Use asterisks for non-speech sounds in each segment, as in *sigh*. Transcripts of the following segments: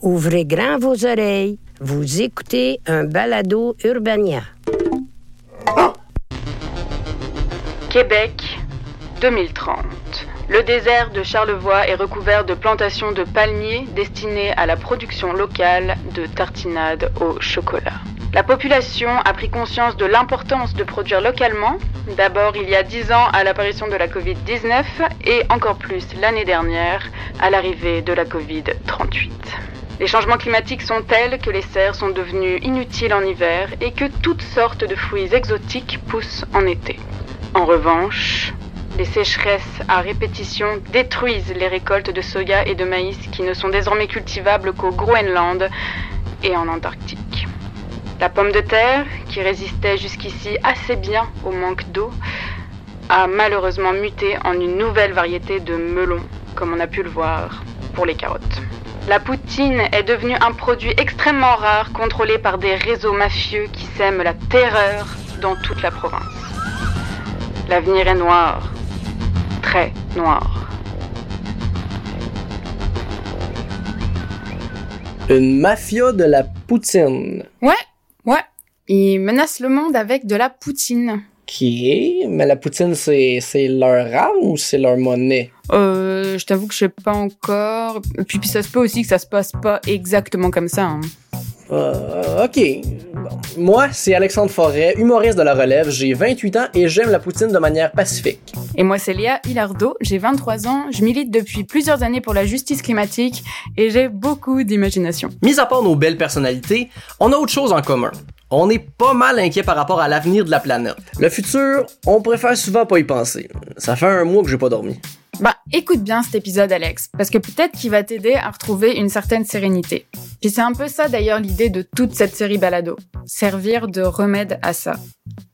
Ouvrez grand vos oreilles. Vous écoutez un balado Urbania. Québec, 2030. Le désert de Charlevoix est recouvert de plantations de palmiers destinées à la production locale de tartinades au chocolat. La population a pris conscience de l'importance de produire localement, d'abord il y a 10 ans à l'apparition de la Covid-19 et encore plus l'année dernière à l'arrivée de la Covid-38. Les changements climatiques sont tels que les serres sont devenues inutiles en hiver et que toutes sortes de fruits exotiques poussent en été. En revanche, les sécheresses à répétition détruisent les récoltes de soja et de maïs qui ne sont désormais cultivables qu'au Groenland et en Antarctique. La pomme de terre, qui résistait jusqu'ici assez bien au manque d'eau, a malheureusement muté en une nouvelle variété de melon, comme on a pu le voir pour les carottes. La poutine est devenue un produit extrêmement rare contrôlé par des réseaux mafieux qui sèment la terreur dans toute la province. L'avenir est noir, très noir. Une mafia de la poutine. Ouais, ouais. Ils menacent le monde avec de la poutine. Qui Mais la poutine, c'est, c'est leur âme ou c'est leur monnaie? Euh, je t'avoue que je sais pas encore. Puis, puis ça se peut aussi que ça se passe pas exactement comme ça. hein. Euh, ok. Bon. Moi, c'est Alexandre Forêt, humoriste de la relève. J'ai 28 ans et j'aime la poutine de manière pacifique. Et moi, c'est Léa Hilardo, j'ai 23 ans, je milite depuis plusieurs années pour la justice climatique et j'ai beaucoup d'imagination. Mis à part nos belles personnalités, on a autre chose en commun. On est pas mal inquiet par rapport à l'avenir de la planète. Le futur, on préfère souvent pas y penser. Ça fait un mois que j'ai pas dormi. Bah, écoute bien cet épisode, Alex, parce que peut-être qu'il va t'aider à retrouver une certaine sérénité. Puis c'est un peu ça d'ailleurs l'idée de toute cette série balado. Servir de remède à ça.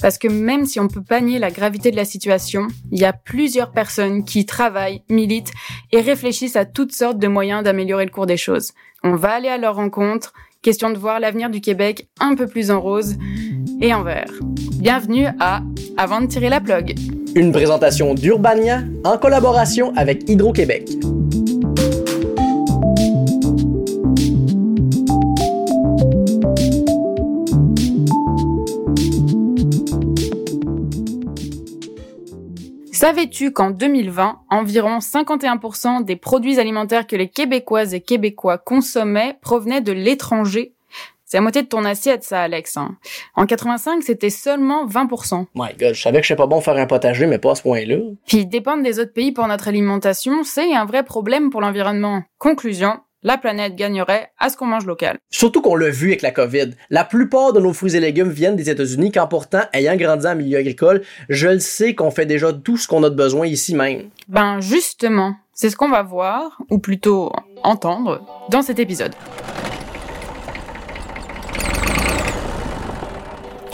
Parce que même si on peut pas nier la gravité de la situation, il y a plusieurs personnes qui travaillent, militent et réfléchissent à toutes sortes de moyens d'améliorer le cours des choses. On va aller à leur rencontre, question de voir l'avenir du Québec un peu plus en rose et en vert. Bienvenue à Avant de tirer la plug. Une présentation d'Urbania en collaboration avec Hydro-Québec. Savais-tu qu'en 2020, environ 51% des produits alimentaires que les Québécoises et Québécois consommaient provenaient de l'étranger C'est la moitié de ton assiette, ça, Alex. hein. En 85, c'était seulement 20%. My god, je savais que je pas bon faire un potager, mais pas à ce point-là. Puis dépendre des autres pays pour notre alimentation, c'est un vrai problème pour l'environnement. Conclusion, la planète gagnerait à ce qu'on mange local. Surtout qu'on l'a vu avec la COVID. La plupart de nos fruits et légumes viennent des États-Unis, quand pourtant, ayant grandi en milieu agricole, je le sais qu'on fait déjà tout ce qu'on a de besoin ici même. Ben justement, c'est ce qu'on va voir, ou plutôt entendre, dans cet épisode.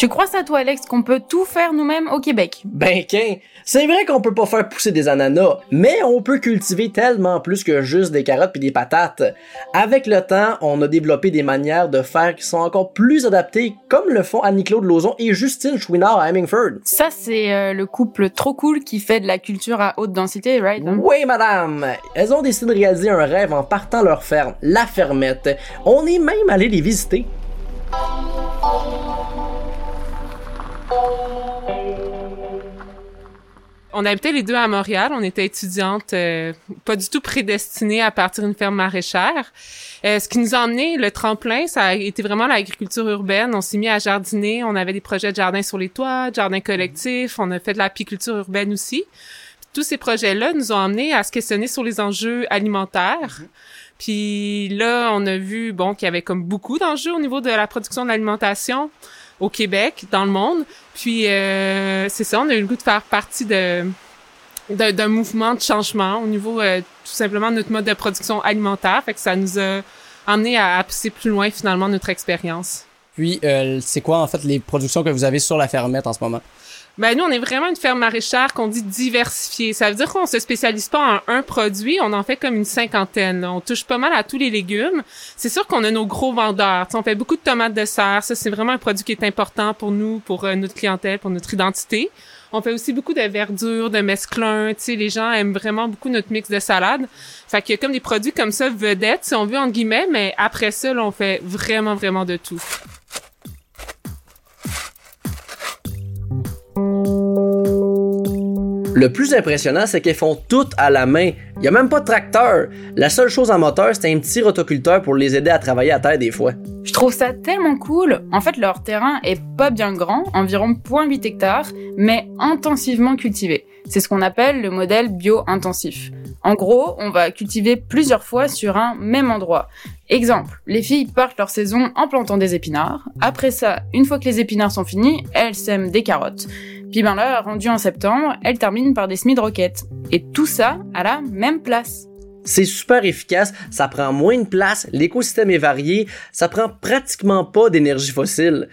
Tu crois ça toi Alex qu'on peut tout faire nous-mêmes au Québec? Ben qu'un, c'est vrai qu'on peut pas faire pousser des ananas, mais on peut cultiver tellement plus que juste des carottes puis des patates. Avec le temps, on a développé des manières de faire qui sont encore plus adaptées, comme le font Annie-Claude Lauzon et Justine Chouinard à Hemingford. Ça c'est euh, le couple trop cool qui fait de la culture à haute densité, right hein? Oui, madame! Elles ont décidé de réaliser un rêve en partant leur ferme, la fermette. On est même allé les visiter. On habitait les deux à Montréal. On était étudiantes, euh, pas du tout prédestinées à partir d'une ferme maraîchère. Euh, ce qui nous a emmené, le tremplin, ça a été vraiment l'agriculture urbaine. On s'est mis à jardiner. On avait des projets de jardin sur les toits, de jardin collectif. On a fait de l'apiculture urbaine aussi. Tous ces projets-là nous ont amenés à se questionner sur les enjeux alimentaires. Puis là, on a vu bon qu'il y avait comme beaucoup d'enjeux au niveau de la production de l'alimentation au Québec, dans le monde. Puis euh, c'est ça, on a eu le goût de faire partie de d'un mouvement de changement au niveau euh, tout simplement de notre mode de production alimentaire. Fait que ça nous a amené à, à pousser plus loin finalement notre expérience. Puis, euh, c'est quoi en fait les productions que vous avez sur la fermette en ce moment? Ben nous, on est vraiment une ferme maraîchère qu'on dit diversifiée. Ça veut dire qu'on se spécialise pas en un produit, on en fait comme une cinquantaine. On touche pas mal à tous les légumes. C'est sûr qu'on a nos gros vendeurs. Tu sais, on fait beaucoup de tomates de serre. Ça, c'est vraiment un produit qui est important pour nous, pour euh, notre clientèle, pour notre identité. On fait aussi beaucoup de verdure, de mesclun. Tu les gens aiment vraiment beaucoup notre mix de salade. Fait qu'il y a comme des produits comme ça vedettes, si on veut, entre guillemets, mais après ça, là, on fait vraiment, vraiment de tout. Le plus impressionnant, c'est qu'elles font toutes à la main. Il y a même pas de tracteur. La seule chose en moteur, c'est un petit rotoculteur pour les aider à travailler à terre des fois. Je trouve ça tellement cool. En fait, leur terrain est pas bien grand, environ 0.8 hectares, mais intensivement cultivé. C'est ce qu'on appelle le modèle bio-intensif. En gros, on va cultiver plusieurs fois sur un même endroit. Exemple, les filles partent leur saison en plantant des épinards. Après ça, une fois que les épinards sont finis, elles sèment des carottes. Puis ben là, rendu en septembre, elles terminent par des semis de roquettes. Et tout ça à la même place. C'est super efficace, ça prend moins de place, l'écosystème est varié, ça prend pratiquement pas d'énergie fossile.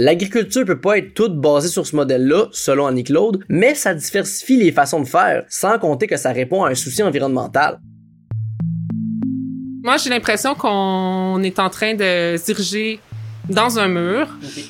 L'agriculture peut pas être toute basée sur ce modèle-là, selon Annie-Claude, mais ça diversifie les façons de faire, sans compter que ça répond à un souci environnemental. Moi, j'ai l'impression qu'on est en train de diriger dans un mur.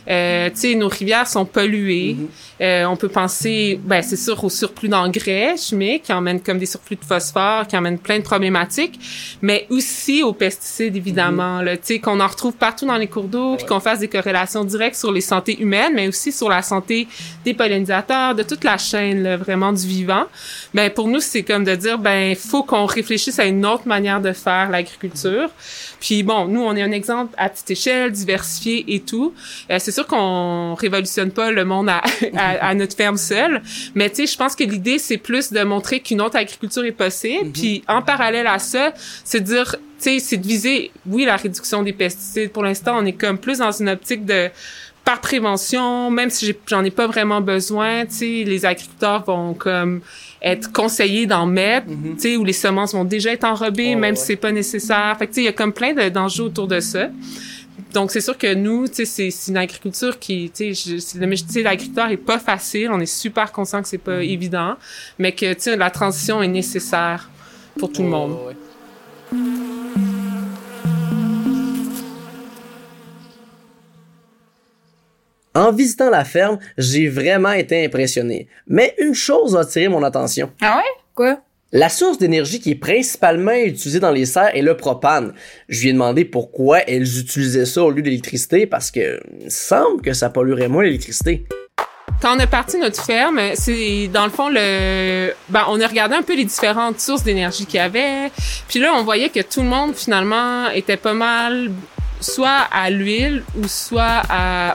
Euh, tu sais, nos rivières sont polluées. Euh, on peut penser, ben c'est sûr, au surplus d'engrais chimiques qui emmènent comme des surplus de phosphore, qui emmènent plein de problématiques, mais aussi aux pesticides évidemment. Là, tu sais, qu'on en retrouve partout dans les cours d'eau, puis qu'on fasse des corrélations directes sur les santé humaines, mais aussi sur la santé des pollinisateurs, de toute la chaîne là, vraiment du vivant. Ben pour nous, c'est comme de dire, ben faut qu'on réfléchisse à une autre manière de faire l'agriculture. Puis bon, nous, on est un exemple à petite échelle, diversifié et tout. Euh, c'est sûr qu'on révolutionne pas le monde à, *laughs* à, à notre ferme seule, mais tu sais, je pense que l'idée, c'est plus de montrer qu'une autre agriculture est possible. Puis en parallèle à ça, c'est de dire, tu sais, c'est de viser, oui, la réduction des pesticides. Pour l'instant, on est comme plus dans une optique de par prévention, même si j'en ai pas vraiment besoin, tu les agriculteurs vont comme être conseillés d'en mettre, tu sais, où les semences vont déjà être enrobées, Oh, même ouais. si c'est pas nécessaire. Fait que tu sais, il y a comme plein de- d'enjeux autour de ça. Donc c'est sûr que nous, tu sais, c'est une agriculture qui, tu sais, d'agriculteur est pas facile. On est super conscient que c'est pas évident, mais que tu sais, la transition est nécessaire pour tout le monde. En visitant la ferme, j'ai vraiment été impressionné. Mais une chose a attiré mon attention. Ah ouais? Quoi? La source d'énergie qui est principalement utilisée dans les serres est le propane. Je lui ai demandé pourquoi elles utilisaient ça au lieu d'électricité parce que il semble que ça polluerait moins l'électricité. Quand on a parti notre ferme, c'est dans le fond le ben on a regardé un peu les différentes sources d'énergie qu'il y avait. Puis là, on voyait que tout le monde finalement était pas mal soit à l'huile ou soit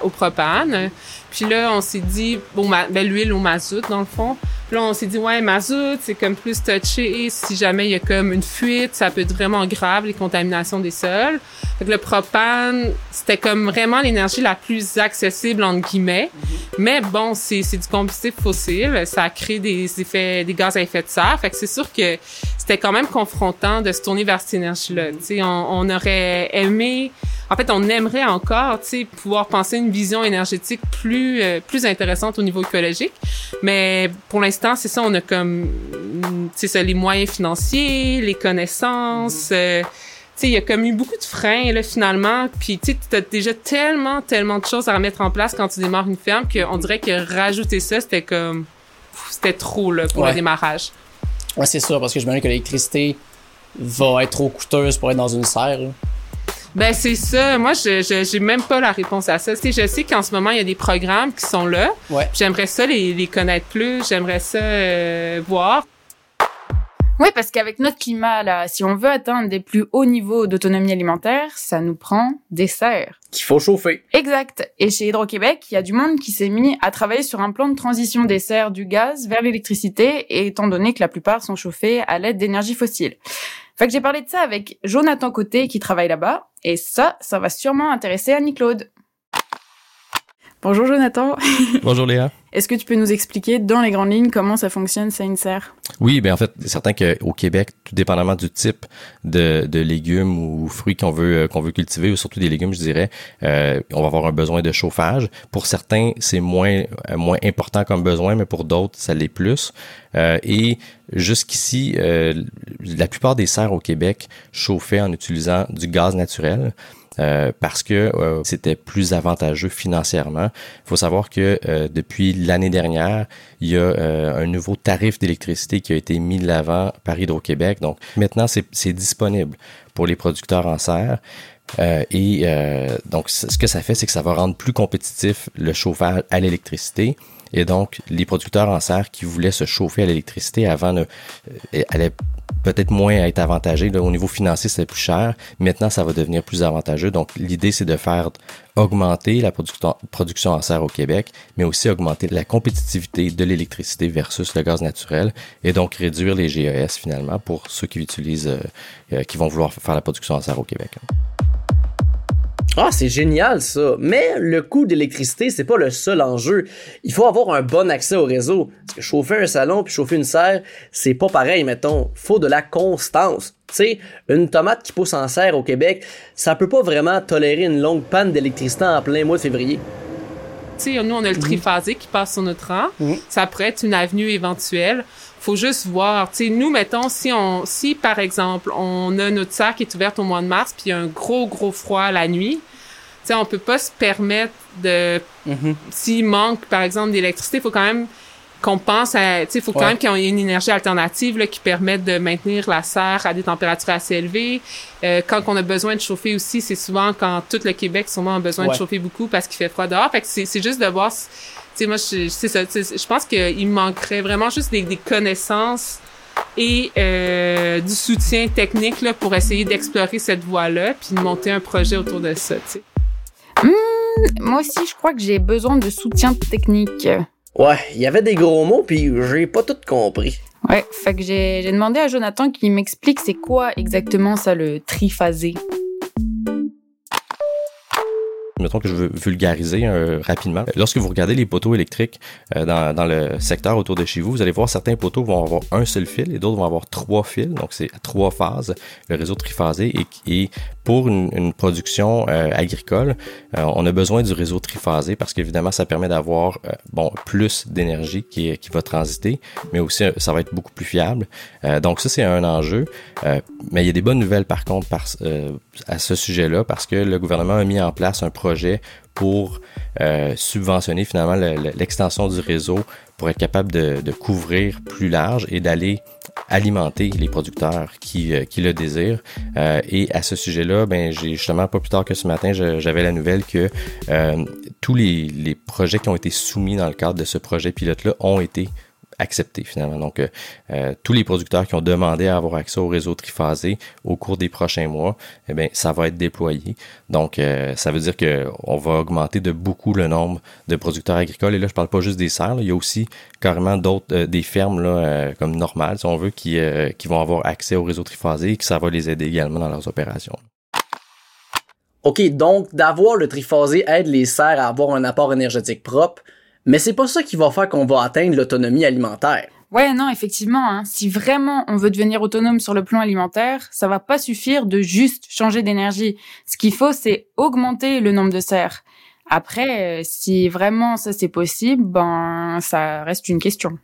au propane. Puis là, on s'est dit bon ben l'huile au mazout dans le fond. Puis là, on s'est dit ouais, mazout, c'est comme plus touché si jamais il y a comme une fuite, ça peut être vraiment grave les contaminations des sols. Fait que le propane, c'était comme vraiment l'énergie la plus accessible entre guillemets. Mais bon, c'est du combustible fossile, ça crée des effets, des gaz à effet de serre. Fait que c'est sûr que c'était quand même confrontant de se tourner vers cette énergie-là. Tu sais, on, on aurait aimé, en fait, on aimerait encore, tu sais, pouvoir penser une vision énergétique plus euh, plus intéressante au niveau écologique. Mais pour l'instant, c'est ça, on a comme, mm, c'est ça, les moyens financiers, les connaissances. euh, tu sais, il y a comme eu beaucoup de freins, là, finalement. Puis, tu sais, t'as déjà tellement, tellement de choses à remettre en place quand tu démarres une ferme qu'on dirait que rajouter ça, c'était comme... C'était trop, là, pour Ouais. le démarrage. Ouais, c'est sûr, parce que je me dis que l'électricité va être trop coûteuse pour être dans une serre. là. Ben, c'est ça. Moi, je je- j'ai même pas la réponse à ça. Tu sais, je sais qu'en ce moment, il y a des programmes qui sont là. Ouais. J'aimerais ça les, les connaître plus. J'aimerais ça euh, voir. Oui, parce qu'avec notre climat, là, si on veut atteindre des plus hauts niveaux d'autonomie alimentaire, ça nous prend des serres. Qu'il faut chauffer. Exact. Et chez Hydro-Québec, il y a du monde qui s'est mis à travailler sur un plan de transition des serres du gaz vers l'électricité, et étant donné que la plupart sont chauffés à l'aide d'énergie fossile. Fait que j'ai parlé de ça avec Jonathan Côté qui travaille là-bas, et ça, ça va sûrement intéresser Annie-Claude. Bonjour Jonathan. Bonjour Léa. Est-ce que tu peux nous expliquer dans les grandes lignes comment ça fonctionne, ça une serre? Oui, ben en fait, c'est certain qu'au Québec, tout dépendamment du type de, de légumes ou fruits qu'on veut euh, qu'on veut cultiver, ou surtout des légumes, je dirais, euh, on va avoir un besoin de chauffage. Pour certains, c'est moins euh, moins important comme besoin, mais pour d'autres, ça l'est plus. Euh, et jusqu'ici, euh, la plupart des serres au Québec chauffaient en utilisant du gaz naturel. Euh, parce que euh, c'était plus avantageux financièrement. Il faut savoir que euh, depuis l'année dernière, il y a un nouveau tarif d'électricité qui a été mis de l'avant par Hydro-Québec. Donc maintenant, c'est disponible pour les producteurs en serre. et donc, ce que ça fait, c'est que ça va rendre plus compétitif le chauffage à l'électricité. Et donc, les producteurs en serre qui voulaient se chauffer à l'électricité avant ne, allaient peut-être moins être avantagé. Au niveau financier, c'est plus cher. Maintenant, ça va devenir plus avantageux. Donc, l'idée, c'est de faire augmenter la production en serre au Québec, mais aussi augmenter la compétitivité de l'électricité versus le gaz naturel et donc réduire les GES finalement pour ceux qui utilisent, euh, euh, qui vont vouloir faire la production en serre au Québec. Ah, c'est génial ça. Mais le coût d'électricité, c'est pas le seul enjeu. Il faut avoir un bon accès au réseau. Parce que chauffer un salon puis chauffer une serre, c'est pas pareil, mettons. Faut de la constance. Tu sais, une tomate qui pousse en serre au Québec, ça peut pas vraiment tolérer une longue panne d'électricité en plein mois de février. Tu sais, nous, on a le triphasé qui passe sur notre rang. Mhm. Ça pourrait être une avenue éventuelle faut juste voir. Tu sais, nous, mettons, si on, si par exemple, on a notre serre qui est ouverte au mois de mars, puis il y a un gros, gros froid la nuit, tu sais, on peut pas se permettre de, mm-hmm. s'il manque, par exemple, d'électricité, il faut quand même qu'on pense à, tu sais, il faut quand même qu'il y ait une énergie alternative là, qui permette de maintenir la serre à des températures assez élevées. Euh, quand on a besoin de chauffer aussi, c'est souvent quand tout le Québec sûrement a besoin de chauffer beaucoup parce qu'il fait froid dehors. Fait que c'est juste de voir sais, moi, c'est ça. Je pense qu'il manquerait vraiment juste des, connaissances et euh, du soutien technique là, pour essayer d'explorer cette voie-là, puis de monter un projet autour de ça. Mmh, moi aussi, je crois que j'ai besoin de soutien technique. Ouais, il y avait des gros mots, puis j'ai pas tout compris. Ouais, fait que j'ai demandé à Jonathan qu'il m'explique c'est quoi exactement ça le triphasé mettons que je veux vulgariser euh, rapidement. Lorsque vous regardez les poteaux électriques euh, dans, le secteur autour de chez vous, vous allez voir certains poteaux vont avoir un seul fil et d'autres vont avoir trois fils. Donc c'est trois phases, le réseau triphasé. Et, et pour une, production euh, agricole, on a besoin du réseau triphasé parce qu'évidemment ça permet d'avoir bon plus d'énergie qui, qui va transiter, mais aussi ça va être beaucoup plus fiable. donc ça c'est un enjeu. mais il y a des bonnes nouvelles par contre à ce sujet-là parce que le gouvernement a mis en place un projet pour euh, subventionner finalement l'extension du réseau pour être capable de, couvrir plus large et d'aller alimenter les producteurs qui, euh, qui le désirent. Euh, et à ce sujet-là, ben j'ai justement pas plus tard que ce matin, j'avais la nouvelle que tous les, les projets qui ont été soumis dans le cadre de ce projet pilote-là ont été accepté finalement. Donc, euh, euh, tous les producteurs qui ont demandé à avoir accès au réseau triphasé au cours des prochains mois, eh bien, ça va être déployé. Donc, euh, ça veut dire que on va augmenter de beaucoup le nombre de producteurs agricoles. Et là, je parle pas juste des serres. il y a aussi carrément d'autres, des fermes là, comme normales, si on veut, qui, qui vont avoir accès au réseau triphasé et que ça va les aider également dans leurs opérations. OK, donc d'avoir le triphasé aide les serres à avoir un apport énergétique propre, mais c'est pas ça qui va faire qu'on va atteindre l'autonomie alimentaire. Ouais, non, effectivement. Hein. Si vraiment on veut devenir autonome sur le plan alimentaire, ça va pas suffire de juste changer d'énergie. Ce qu'il faut, c'est augmenter le nombre de serres. Après, euh, si vraiment ça c'est possible, ben ça reste une question.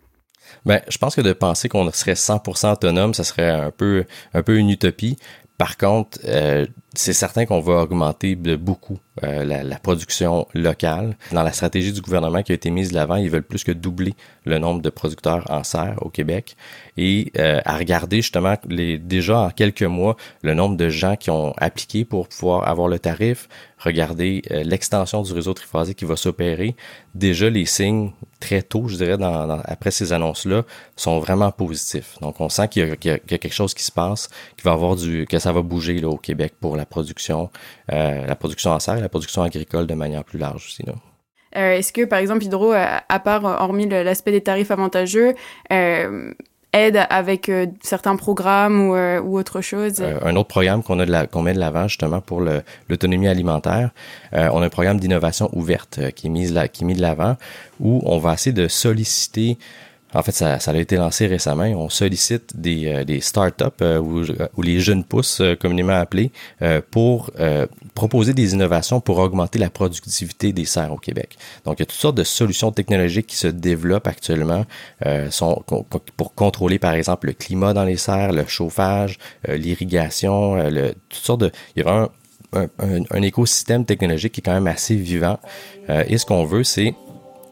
Ben, je pense que de penser qu'on serait 100% autonome, ça serait un peu un peu une utopie. Par contre, euh, c'est certain qu'on va augmenter de beaucoup euh, la, production locale. Dans la stratégie du gouvernement qui a été mise de l'avant, ils veulent plus que doubler le nombre de producteurs en serre au Québec. Et euh, à regarder justement les, déjà en quelques mois le nombre de gens qui ont appliqué pour pouvoir avoir le tarif, regarder l'extension du réseau triphasé qui va s'opérer. Déjà, les signes très tôt, je dirais, dans, après ces annonces-là, sont vraiment positifs. Donc, on sent qu'il y, a quelque chose qui se passe, qui va avoir du, que ça va bouger là, au Québec pour la production, euh, la production en serre et la production agricole de manière plus large aussi. Là. Euh, Est-ce que, par exemple, Hydro, euh, à part, hormis l'aspect des tarifs avantageux, euh, aide avec euh, certains programmes ou, euh, autre chose? un autre programme qu'on a de la, qu'on met de l'avant justement pour l'autonomie alimentaire, on a un programme d'innovation ouverte qui est mis, qui est mis de l'avant où on va essayer de solliciter en fait, ça, ça a été lancé récemment. On sollicite des, euh, des startups euh, ou, ou, les jeunes pousses, euh, communément appelés, euh, pour proposer des innovations pour augmenter la productivité des serres au Québec. Donc, il y a toutes sortes de solutions technologiques qui se développent actuellement sont, pour contrôler, par exemple, le climat dans les serres, le chauffage, l'irrigation, toutes sortes de... Il y a un, un- écosystème technologique qui est quand même assez vivant. Euh, et ce qu'on veut, c'est euh,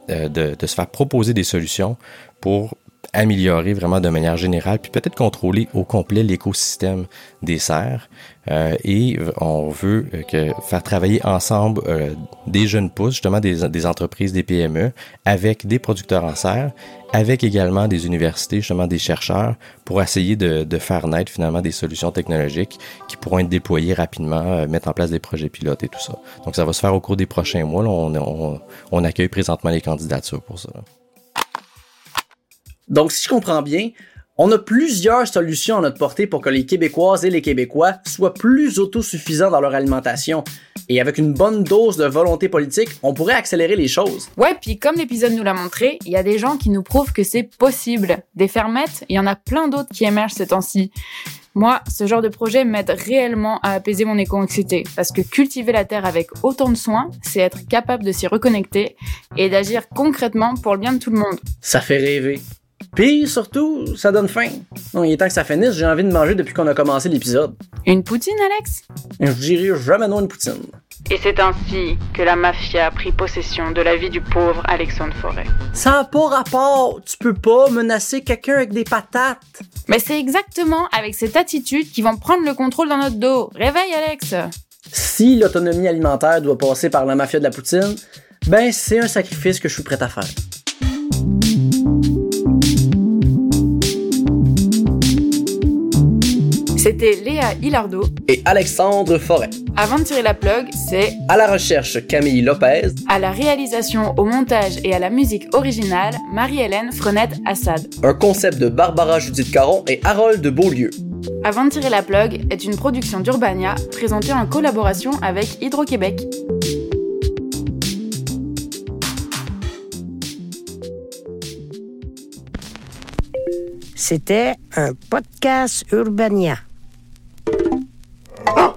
de, de se faire proposer des solutions pour améliorer vraiment de manière générale, puis peut-être contrôler au complet l'écosystème des serres. Euh, et on veut euh, faire travailler ensemble euh, des jeunes pousses, justement des, entreprises, des PME, avec des producteurs en serre, avec également des universités, justement des chercheurs, pour essayer de, faire naître finalement des solutions technologiques qui pourront être déployées rapidement, mettre en place des projets pilotes et tout ça. Donc ça va se faire au cours des prochains mois. On, accueille présentement les candidatures pour ça. Donc, si je comprends bien, on a plusieurs solutions à notre portée pour que les Québécoises et les Québécois soient plus autosuffisants dans leur alimentation. Et avec une bonne dose de volonté politique, on pourrait accélérer les choses. Ouais, puis comme l'épisode nous l'a montré, il y a des gens qui nous prouvent que c'est possible. Des fermettes, il y en a plein d'autres qui émergent ces temps-ci. Moi, ce genre de projet m'aide réellement à apaiser mon éco-anxiété, parce que cultiver la terre avec autant de soin, c'est être capable de s'y reconnecter et d'agir concrètement pour le bien de tout le monde. Ça fait rêver. Puis surtout, ça donne faim. Non, il est temps que ça finisse, j'ai envie de manger depuis qu'on a commencé l'épisode. Une poutine, Alex? Je dirais jamais non une poutine. Et c'est ainsi que la mafia prit possession de la vie du pauvre Alexandre Forêt. Ça n'a pas rapport. Tu peux pas menacer quelqu'un avec des patates. Mais c'est exactement avec cette attitude qu'ils vont prendre le contrôle dans notre dos. Réveille, Alex Si l'autonomie alimentaire doit passer par la mafia de la poutine, ben c'est un sacrifice que je suis prêt à faire. C'était Léa Hilardo. Et Alexandre Forêt. Avant de tirer la plug, c'est À la recherche, Camille Lopez. à la réalisation, au montage et à la musique originale, Marie-Hélène Frenette-Assad. Un concept de Barbara Judith Caron et Harold de Beaulieu. Avant de tirer la plug est une production d'Urbania présentée en collaboration avec Hydro-Québec. C'était un podcast Urbania. あっ